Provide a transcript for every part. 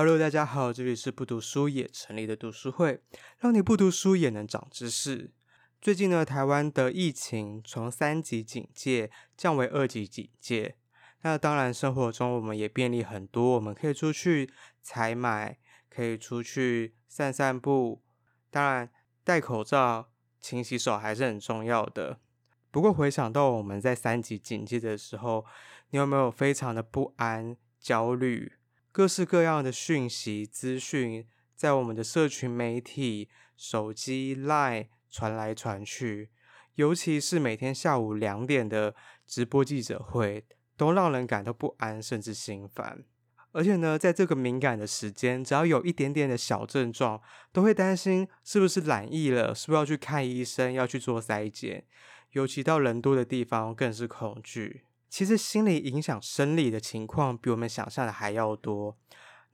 Hello，大家好，这里是不读书也成立的读书会，让你不读书也能长知识。最近呢，台湾的疫情从三级警戒降为二级警戒，那当然生活中我们也便利很多，我们可以出去采买，可以出去散散步，当然戴口罩、勤洗手还是很重要的。不过回想到我们在三级警戒的时候，你有没有非常的不安、焦虑？各式各样的讯息资讯在我们的社群媒体、手机、Line 传来传去，尤其是每天下午两点的直播记者会，都让人感到不安，甚至心烦。而且呢，在这个敏感的时间，只要有一点点的小症状，都会担心是不是染疫了，是不是要去看医生，要去做筛检。尤其到人多的地方，更是恐惧。其实心理影响生理的情况，比我们想象的还要多。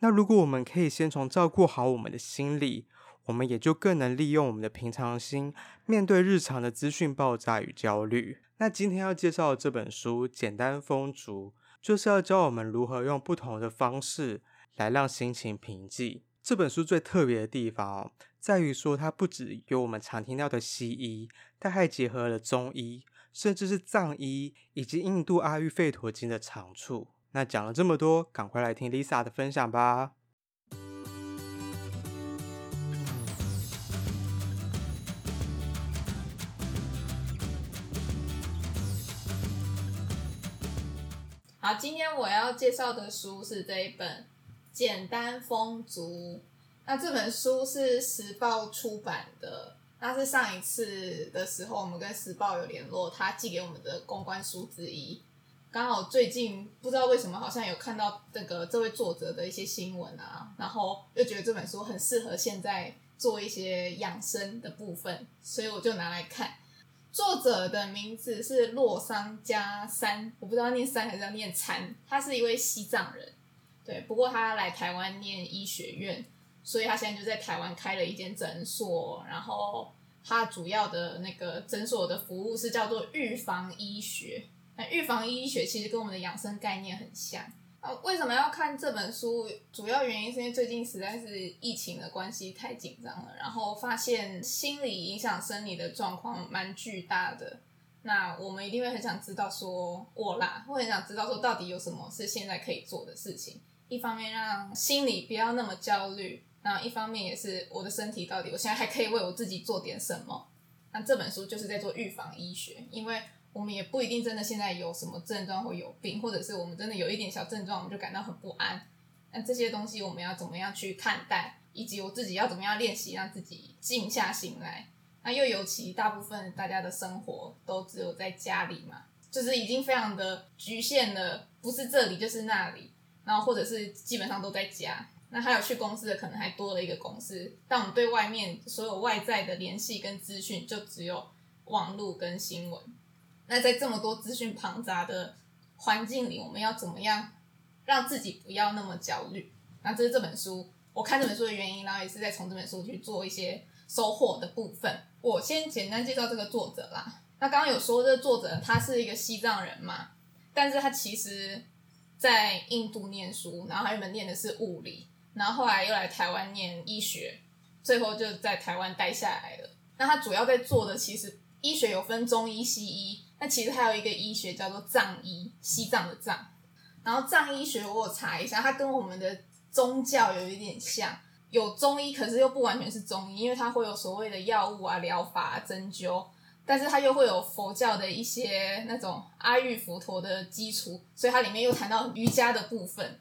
那如果我们可以先从照顾好我们的心理，我们也就更能利用我们的平常心，面对日常的资讯爆炸与焦虑。那今天要介绍的这本书《简单风烛》，就是要教我们如何用不同的方式来让心情平静。这本书最特别的地方哦，在于说它不只有我们常听到的西医，它还结合了中医，甚至是藏医以及印度阿育吠陀经的长处。那讲了这么多，赶快来听 Lisa 的分享吧。好，今天我要介绍的书是这一本。简单风足，那这本书是时报出版的。那是上一次的时候，我们跟时报有联络，他寄给我们的公关书之一。刚好最近不知道为什么，好像有看到这个这位作者的一些新闻啊，然后又觉得这本书很适合现在做一些养生的部分，所以我就拿来看。作者的名字是洛桑加三，我不知道念三还是要念参，他是一位西藏人。对，不过他来台湾念医学院，所以他现在就在台湾开了一间诊所，然后他主要的那个诊所的服务是叫做预防医学。那预防医学其实跟我们的养生概念很像。啊，为什么要看这本书？主要原因是因为最近实在是疫情的关系太紧张了，然后发现心理影响生理的状况蛮巨大的。那我们一定会很想知道说，我啦，会很想知道说，到底有什么是现在可以做的事情。一方面让心里不要那么焦虑，那一方面也是我的身体到底我现在还可以为我自己做点什么？那这本书就是在做预防医学，因为我们也不一定真的现在有什么症状或有病，或者是我们真的有一点小症状，我们就感到很不安。那这些东西我们要怎么样去看待，以及我自己要怎么样练习让自己静下心来？那又尤其大部分大家的生活都只有在家里嘛，就是已经非常的局限了，不是这里就是那里。然后或者是基本上都在家，那还有去公司的可能还多了一个公司，但我们对外面所有外在的联系跟资讯就只有网络跟新闻。那在这么多资讯庞杂的环境里，我们要怎么样让自己不要那么焦虑？那这是这本书，我看这本书的原因，然后也是在从这本书去做一些收获的部分。我先简单介绍这个作者啦。那刚刚有说这个作者他是一个西藏人嘛，但是他其实。在印度念书，然后他原本念的是物理，然后后来又来台湾念医学，最后就在台湾待下来了。那他主要在做的其实医学有分中医、西医，那其实还有一个医学叫做藏医，西藏的藏。然后藏医学我有查一下，它跟我们的宗教有一点像，有中医，可是又不完全是中医，因为它会有所谓的药物啊、疗法、针灸。但是它又会有佛教的一些那种阿育佛陀的基础，所以它里面又谈到瑜伽的部分。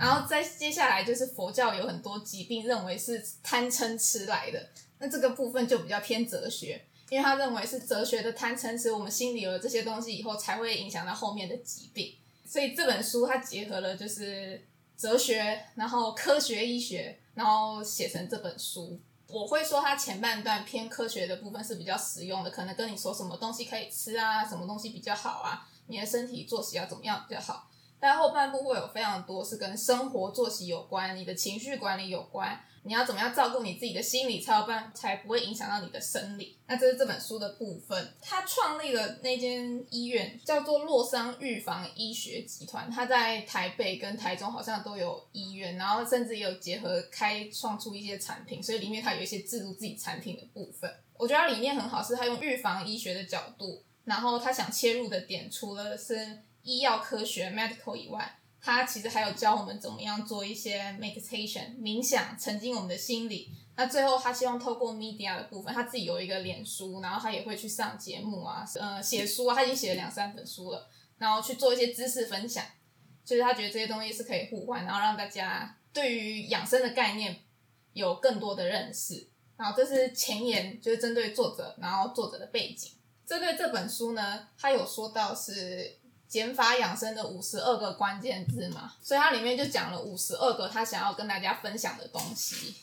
然后再接下来就是佛教有很多疾病认为是贪嗔痴来的，那这个部分就比较偏哲学，因为他认为是哲学的贪嗔痴，我们心里有了这些东西以后，才会影响到后面的疾病。所以这本书它结合了就是哲学，然后科学医学，然后写成这本书。我会说，它前半段偏科学的部分是比较实用的，可能跟你说什么东西可以吃啊，什么东西比较好啊，你的身体作息要怎么样比较好。但后半部会有非常多是跟生活作息有关，你的情绪管理有关。你要怎么样照顾你自己的心理，才有办才不会影响到你的生理。那这是这本书的部分。他创立了那间医院，叫做洛桑预防医学集团。他在台北跟台中好像都有医院，然后甚至也有结合开创出一些产品，所以里面它有一些置入自己产品的部分。我觉得它理念很好，是他用预防医学的角度，然后他想切入的点，除了是医药科学 （medical） 以外。他其实还有教我们怎么样做一些 meditation 冥想，沉浸我们的心理。那最后他希望透过 media 的部分，他自己有一个脸书，然后他也会去上节目啊，呃，写书啊，他已经写了两三本书了，然后去做一些知识分享。就是他觉得这些东西是可以互换，然后让大家对于养生的概念有更多的认识。然后这是前言，就是针对作者，然后作者的背景。针对这本书呢，他有说到是。减法养生的五十二个关键字嘛，所以它里面就讲了五十二个他想要跟大家分享的东西。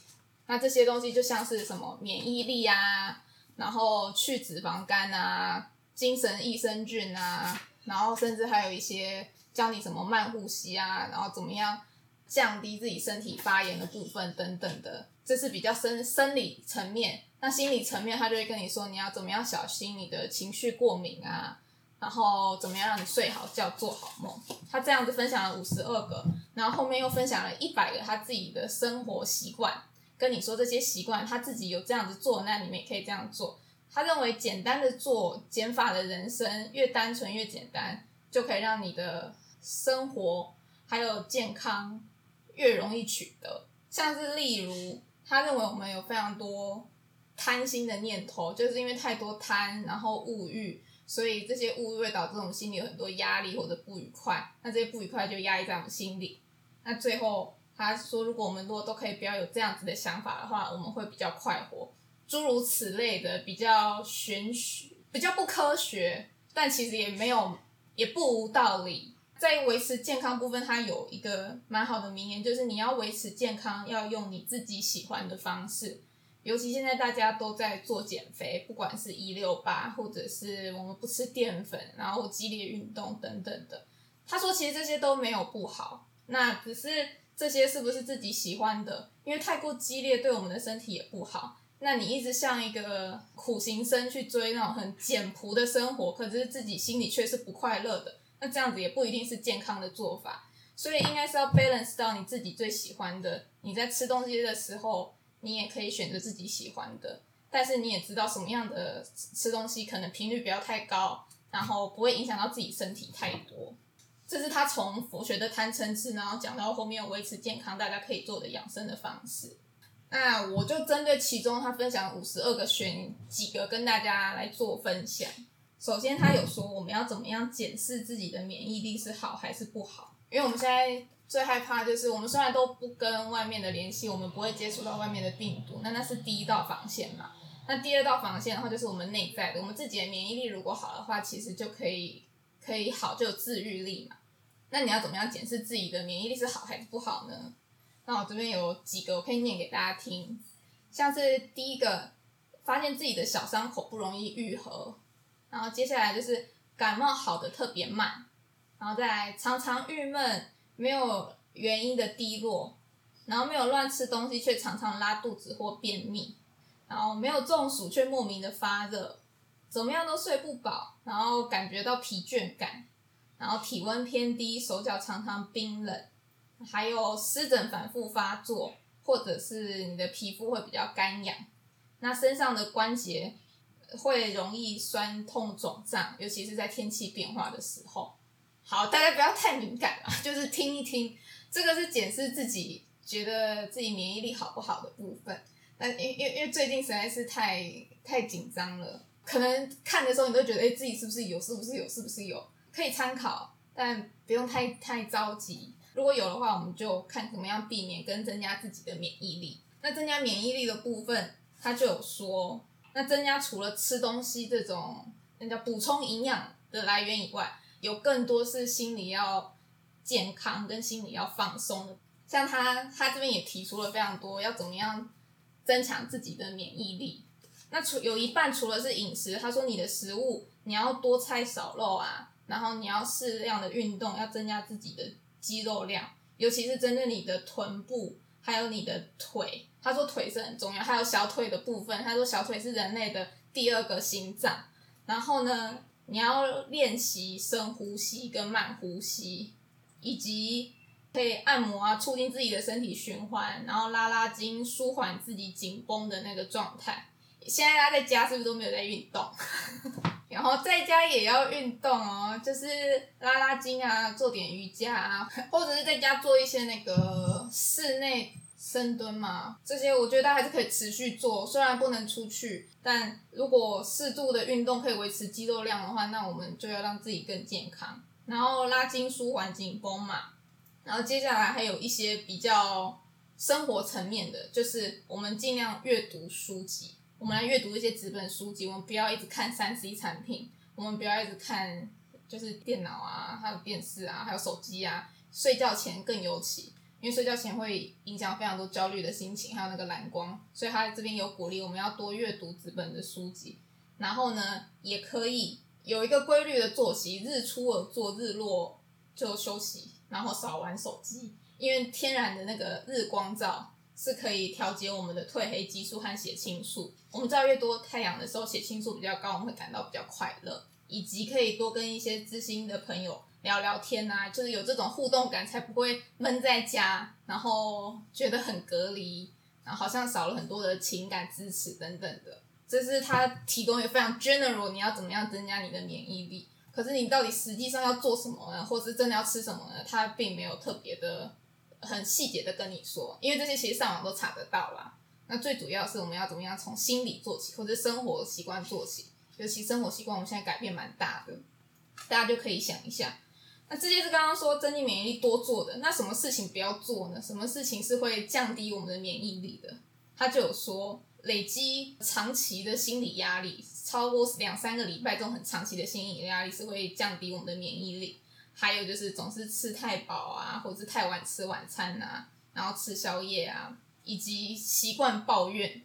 那这些东西就像是什么免疫力啊，然后去脂肪肝啊，精神益生菌啊，然后甚至还有一些教你怎么慢呼吸啊，然后怎么样降低自己身体发炎的部分等等的，这是比较生生理层面。那心理层面，他就会跟你说你要怎么样小心你的情绪过敏啊。然后怎么样让你睡好觉、做好梦？他这样子分享了五十二个，然后后面又分享了一百个他自己的生活习惯，跟你说这些习惯他自己有这样子做，那你们也可以这样做。他认为简单的做减法的人生，越单纯越简单，就可以让你的生活还有健康越容易取得。像是例如，他认为我们有非常多贪心的念头，就是因为太多贪，然后物欲。所以这些物欲会导致我们心里有很多压力或者不愉快，那这些不愉快就压抑在我们心里。那最后他说，如果我们如果都可以不要有这样子的想法的话，我们会比较快活。诸如此类的比较玄学、比较不科学，但其实也没有也不无道理。在维持健康部分，它有一个蛮好的名言，就是你要维持健康，要用你自己喜欢的方式。尤其现在大家都在做减肥，不管是一六八，或者是我们不吃淀粉，然后激烈运动等等的。他说，其实这些都没有不好，那只是这些是不是自己喜欢的？因为太过激烈对我们的身体也不好。那你一直像一个苦行僧去追那种很简朴的生活，可是自己心里却是不快乐的，那这样子也不一定是健康的做法。所以应该是要 balance 到你自己最喜欢的。你在吃东西的时候。你也可以选择自己喜欢的，但是你也知道什么样的吃东西可能频率不要太高，然后不会影响到自己身体太多。这是他从佛学的贪嗔痴，然后讲到后面维持健康，大家可以做的养生的方式。那我就针对其中他分享五十二个，选几个跟大家来做分享。首先，他有说我们要怎么样检视自己的免疫力是好还是不好，因为我们现在。最害怕就是我们虽然都不跟外面的联系，我们不会接触到外面的病毒，那那是第一道防线嘛。那第二道防线的话，就是我们内在的，我们自己的免疫力如果好的话，其实就可以可以好，就有自愈力嘛。那你要怎么样检视自己的免疫力是好还是不好呢？那我这边有几个我可以念给大家听，像是第一个，发现自己的小伤口不容易愈合，然后接下来就是感冒好的特别慢，然后再来常常郁闷。没有原因的低落，然后没有乱吃东西却常常拉肚子或便秘，然后没有中暑却莫名的发热，怎么样都睡不饱，然后感觉到疲倦感，然后体温偏低，手脚常常冰冷，还有湿疹反复发作，或者是你的皮肤会比较干痒，那身上的关节会容易酸痛肿胀，尤其是在天气变化的时候。好，大家不要太敏感了，就是听一听，这个是检视自己觉得自己免疫力好不好的部分。那因因因为最近实在是太太紧张了，可能看的时候你都觉得，哎，自己是不是有，是不是有，是不是有，可以参考，但不用太太着急。如果有的话，我们就看怎么样避免跟增加自己的免疫力。那增加免疫力的部分，他就有说，那增加除了吃东西这种那叫补充营养的来源以外。有更多是心理要健康跟心理要放松，像他他这边也提出了非常多要怎么样增强自己的免疫力。那除有一半除了是饮食，他说你的食物你要多菜少肉啊，然后你要适量的运动，要增加自己的肌肉量，尤其是针对你的臀部，还有你的腿。他说腿是很重要，还有小腿的部分。他说小腿是人类的第二个心脏。然后呢，你要练习深呼吸跟慢呼吸，以及可以按摩啊，促进自己的身体循环，然后拉拉筋，舒缓自己紧绷的那个状态。现在他在家是不是都没有在运动？然后在家也要运动哦，就是拉拉筋啊，做点瑜伽啊，或者是在家做一些那个室内深蹲嘛，这些我觉得还是可以持续做。虽然不能出去，但如果适度的运动可以维持肌肉量的话，那我们就要让自己更健康。然后拉筋舒缓紧绷嘛，然后接下来还有一些比较生活层面的，就是我们尽量阅读书籍。我们来阅读一些纸本书籍，我们不要一直看三 C 产品，我们不要一直看就是电脑啊，还有电视啊，还有手机啊。睡觉前更尤其，因为睡觉前会影响非常多焦虑的心情，还有那个蓝光，所以他这边有鼓励我们要多阅读纸本的书籍。然后呢，也可以有一个规律的作息，日出而作，日落就休息，然后少玩手机，因为天然的那个日光照。是可以调节我们的褪黑激素和血清素。我们知道越多太阳的时候，血清素比较高，我们会感到比较快乐，以及可以多跟一些知心的朋友聊聊天啊，就是有这种互动感，才不会闷在家，然后觉得很隔离，然后好像少了很多的情感支持等等的。这是他提供一个非常 general，你要怎么样增加你的免疫力？可是你到底实际上要做什么呢？或是真的要吃什么呢？他并没有特别的。很细节的跟你说，因为这些其实上网都查得到啦。那最主要是我们要怎么样从心理做起，或者生活习惯做起。尤其生活习惯，我们现在改变蛮大的，大家就可以想一下。那这些是刚刚说增进免疫力多做的，那什么事情不要做呢？什么事情是会降低我们的免疫力的？他就有说，累积长期的心理压力，超过两三个礼拜这种很长期的心理压力是会降低我们的免疫力。还有就是总是吃太饱啊，或者是太晚吃晚餐啊，然后吃宵夜啊，以及习惯抱怨。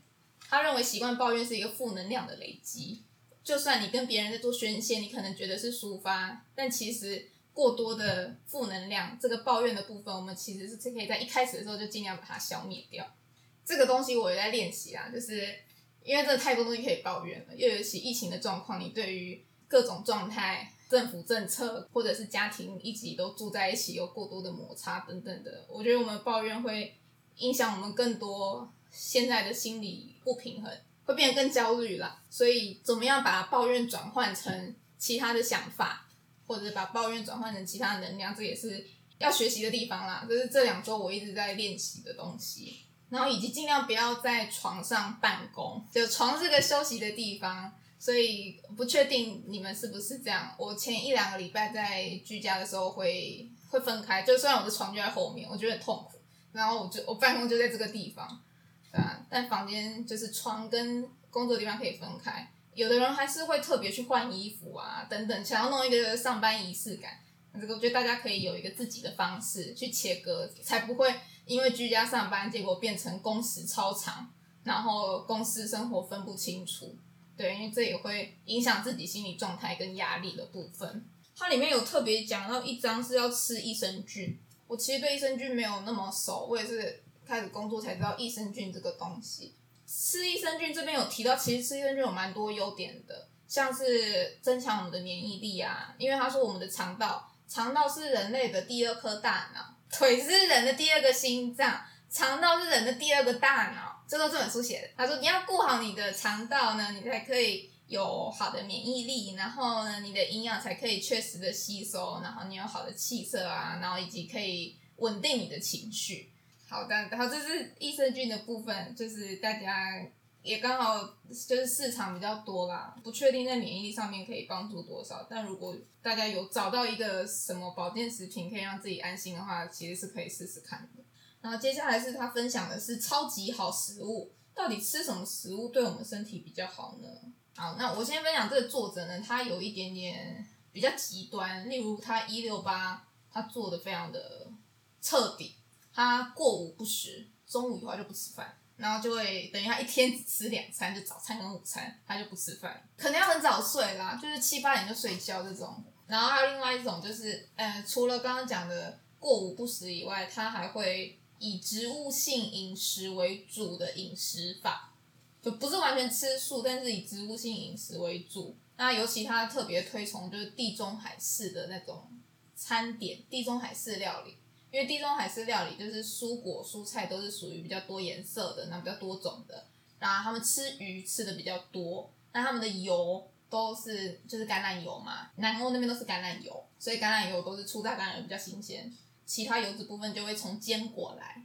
他认为习惯抱怨是一个负能量的累积。就算你跟别人在做宣泄，你可能觉得是抒发，但其实过多的负能量，这个抱怨的部分，我们其实是可以在一开始的时候就尽量把它消灭掉。这个东西我也在练习啊，就是因为这太多东西可以抱怨了，又尤其疫情的状况，你对于各种状态。政府政策，或者是家庭一起都住在一起，有过多的摩擦等等的，我觉得我们抱怨会影响我们更多现在的心理不平衡，会变得更焦虑啦。所以，怎么样把抱怨转换成其他的想法，或者把抱怨转换成其他能量，这也是要学习的地方啦。这是这两周我一直在练习的东西。然后，以及尽量不要在床上办公，就床是个休息的地方。所以不确定你们是不是这样。我前一两个礼拜在居家的时候会会分开，就虽然我的床就在后面，我觉得很痛苦。然后我就我办公就在这个地方，对啊，但房间就是床跟工作地方可以分开。有的人还是会特别去换衣服啊，等等，想要弄一个上班仪式感。这个我觉得大家可以有一个自己的方式去切割，才不会因为居家上班，结果变成工时超长，然后公司生活分不清楚。对，因为这也会影响自己心理状态跟压力的部分。它里面有特别讲到一章是要吃益生菌，我其实对益生菌没有那么熟，我也是开始工作才知道益生菌这个东西。吃益生菌这边有提到，其实吃益生菌有蛮多优点的，像是增强我们的免疫力啊，因为他说我们的肠道，肠道是人类的第二颗大脑，腿是人的第二个心脏，肠道是人的第二个大脑。这都这本书写的。他说：“你要顾好你的肠道呢，你才可以有好的免疫力，然后呢，你的营养才可以确实的吸收，然后你有好的气色啊，然后以及可以稳定你的情绪。好的，然后这是益生菌的部分，就是大家也刚好就是市场比较多啦，不确定在免疫力上面可以帮助多少。但如果大家有找到一个什么保健食品可以让自己安心的话，其实是可以试试看的。”然后接下来是他分享的是超级好食物，到底吃什么食物对我们身体比较好呢？好，那我先分享这个作者呢，他有一点点比较极端，例如他一六八，他做的非常的彻底，他过午不食，中午以后就不吃饭，然后就会等于他一天只吃两餐，就早餐跟午餐，他就不吃饭，可能要很早睡啦，就是七八点就睡觉这种。然后还有另外一种就是，呃，除了刚刚讲的过午不食以外，它还会以植物性饮食为主的饮食法，就不是完全吃素，但是以植物性饮食为主。那尤其他特别推崇就是地中海式的那种餐点，地中海式料理，因为地中海式料理就是蔬果蔬菜都是属于比较多颜色的，那比较多种的。然后他们吃鱼吃的比较多，那他们的油都是就是橄榄油嘛，南欧那边都是橄榄油，所以橄榄油都是初榨橄榄油比较新鲜，其他油脂部分就会从坚果来。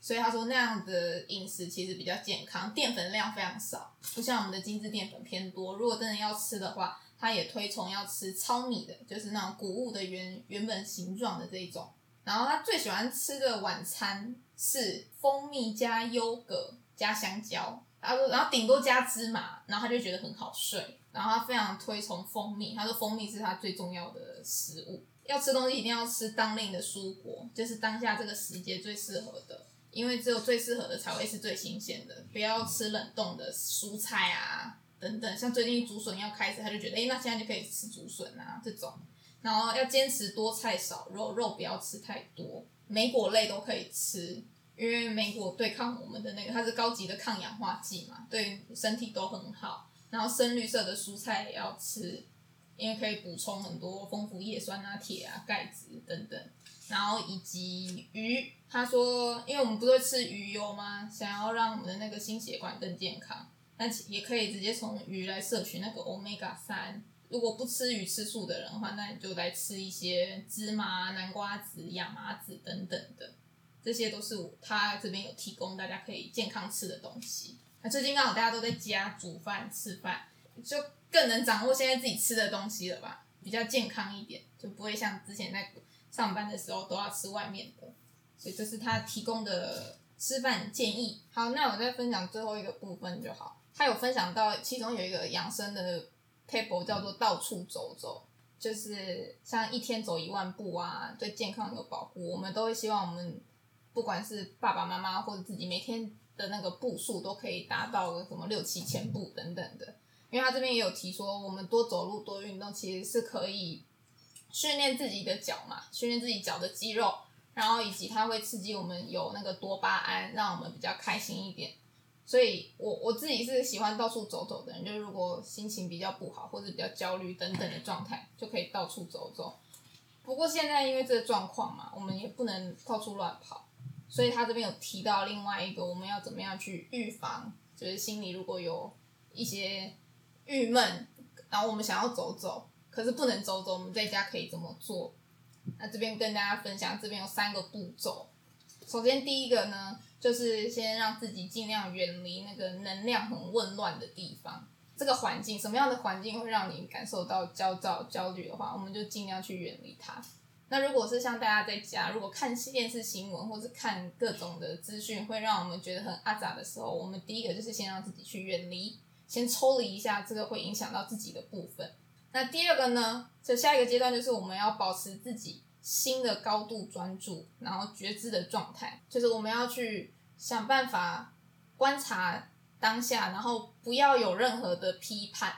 所以他说那样的饮食其实比较健康，淀粉量非常少，不像我们的精致淀粉偏多。如果真的要吃的话，他也推崇要吃糙米的，就是那种谷物的原原本形状的这一种。然后他最喜欢吃的晚餐是蜂蜜加优格加香蕉。他说，然后顶多加芝麻，然后他就觉得很好睡。然后他非常推崇蜂蜜，他说蜂蜜是他最重要的食物。要吃东西一定要吃当令的蔬果，就是当下这个时节最适合的，因为只有最适合的才会是最新鲜的。不要吃冷冻的蔬菜啊等等，像最近竹笋要开始，他就觉得，哎，那现在就可以吃竹笋啊这种。然后要坚持多菜少肉，肉不要吃太多，莓果类都可以吃。因为莓果对抗我们的那个，它是高级的抗氧化剂嘛，对身体都很好。然后深绿色的蔬菜也要吃，因为可以补充很多丰富叶酸啊、铁啊、钙质等等。然后以及鱼，他说，因为我们不是吃鱼油吗？想要让我们的那个心血管更健康，但也可以直接从鱼来摄取那个 Omega 三。如果不吃鱼吃素的人的话，那你就来吃一些芝麻、南瓜子、亚麻籽等等的。这些都是他这边有提供，大家可以健康吃的东西。那最近刚好大家都在家煮饭吃饭，就更能掌握现在自己吃的东西了吧？比较健康一点，就不会像之前在上班的时候都要吃外面的。所以这是他提供的吃饭建议。好，那我再分享最后一个部分就好。他有分享到其中有一个养生的 table 叫做到处走走，就是像一天走一万步啊，对健康有保护。我们都会希望我们。不管是爸爸妈妈或者自己每天的那个步数都可以达到个什么六七千步等等的，因为他这边也有提说，我们多走路多运动其实是可以训练自己的脚嘛，训练自己脚的肌肉，然后以及它会刺激我们有那个多巴胺，让我们比较开心一点。所以我我自己是喜欢到处走走的人，就是如果心情比较不好或者比较焦虑等等的状态，就可以到处走走。不过现在因为这个状况嘛，我们也不能到处乱跑。所以他这边有提到另外一个，我们要怎么样去预防，就是心里如果有一些郁闷，然后我们想要走走，可是不能走走，我们在家可以怎么做？那这边跟大家分享，这边有三个步骤。首先第一个呢，就是先让自己尽量远离那个能量很混乱的地方。这个环境，什么样的环境会让你感受到焦躁、焦虑的话，我们就尽量去远离它。那如果是像大家在家，如果看电视新闻或是看各种的资讯，会让我们觉得很阿杂的时候，我们第一个就是先让自己去远离，先抽离一下，这个会影响到自己的部分。那第二个呢，就下一个阶段就是我们要保持自己心的高度专注，然后觉知的状态，就是我们要去想办法观察当下，然后不要有任何的批判。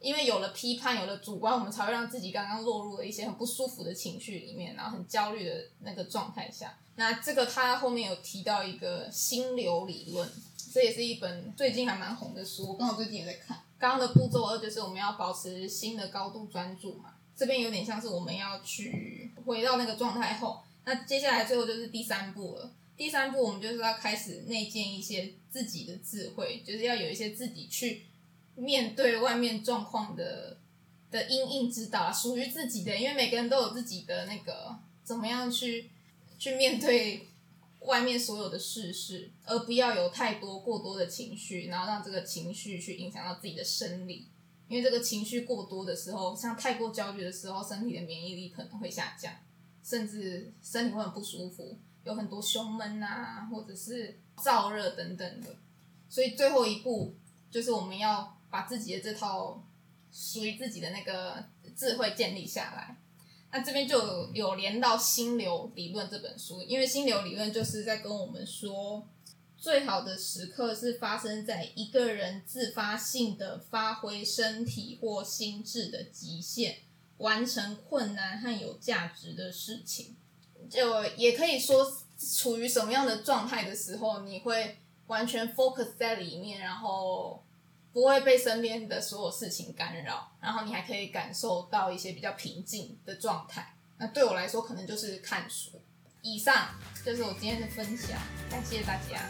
因为有了批判，有了主观，我们才会让自己刚刚落入了一些很不舒服的情绪里面，然后很焦虑的那个状态下。那这个他后面有提到一个心流理论，这也是一本最近还蛮红的书，刚好最近也在看。刚刚的步骤二就是我们要保持心的高度专注嘛，这边有点像是我们要去回到那个状态后，那接下来最后就是第三步了。第三步我们就是要开始内建一些自己的智慧，就是要有一些自己去。面对外面状况的的因应之道，属于自己的，因为每个人都有自己的那个怎么样去去面对外面所有的事事，而不要有太多过多的情绪，然后让这个情绪去影响到自己的生理，因为这个情绪过多的时候，像太过焦虑的时候，身体的免疫力可能会下降，甚至身体会很不舒服，有很多胸闷啊，或者是燥热等等的，所以最后一步就是我们要。把自己的这套属于自己的那个智慧建立下来，那这边就有，有连到心流理论这本书，因为心流理论就是在跟我们说，最好的时刻是发生在一个人自发性的发挥身体或心智的极限，完成困难和有价值的事情。就也可以说，处于什么样的状态的时候，你会完全 focus 在里面，然后不会被身边的所有事情干扰，然后你还可以感受到一些比较平静的状态。那对我来说，可能就是看书。以上就是我今天的分享，感谢大家。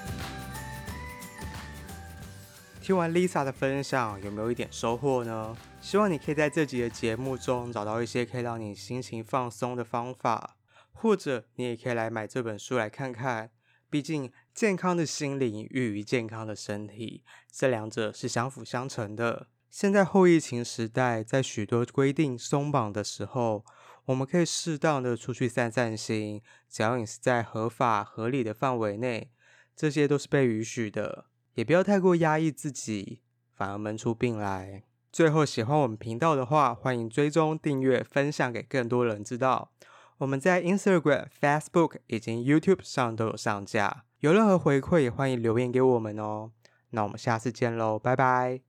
听完 Lisa 的分享，有没有一点收获呢？希望你可以在这集的节目中找到一些可以让你心情放松的方法。或者你也可以来买这本书来看看，毕竟健康的心灵寓于健康的身体，这两者是相辅相成的。现在后疫情时代，在许多规定松绑的时候，我们可以适当的出去散散心，只要你是在合法合理的范围内，这些都是被允许的，也不要太过压抑自己，反而闷出病来。最后，喜欢我们频道的话，欢迎追踪、订阅、分享给更多人知道。我们在 Instagram、Facebook 以及 YouTube 上都有上架，有任何回馈也欢迎留言给我们哦。那我们下次见喽，拜拜。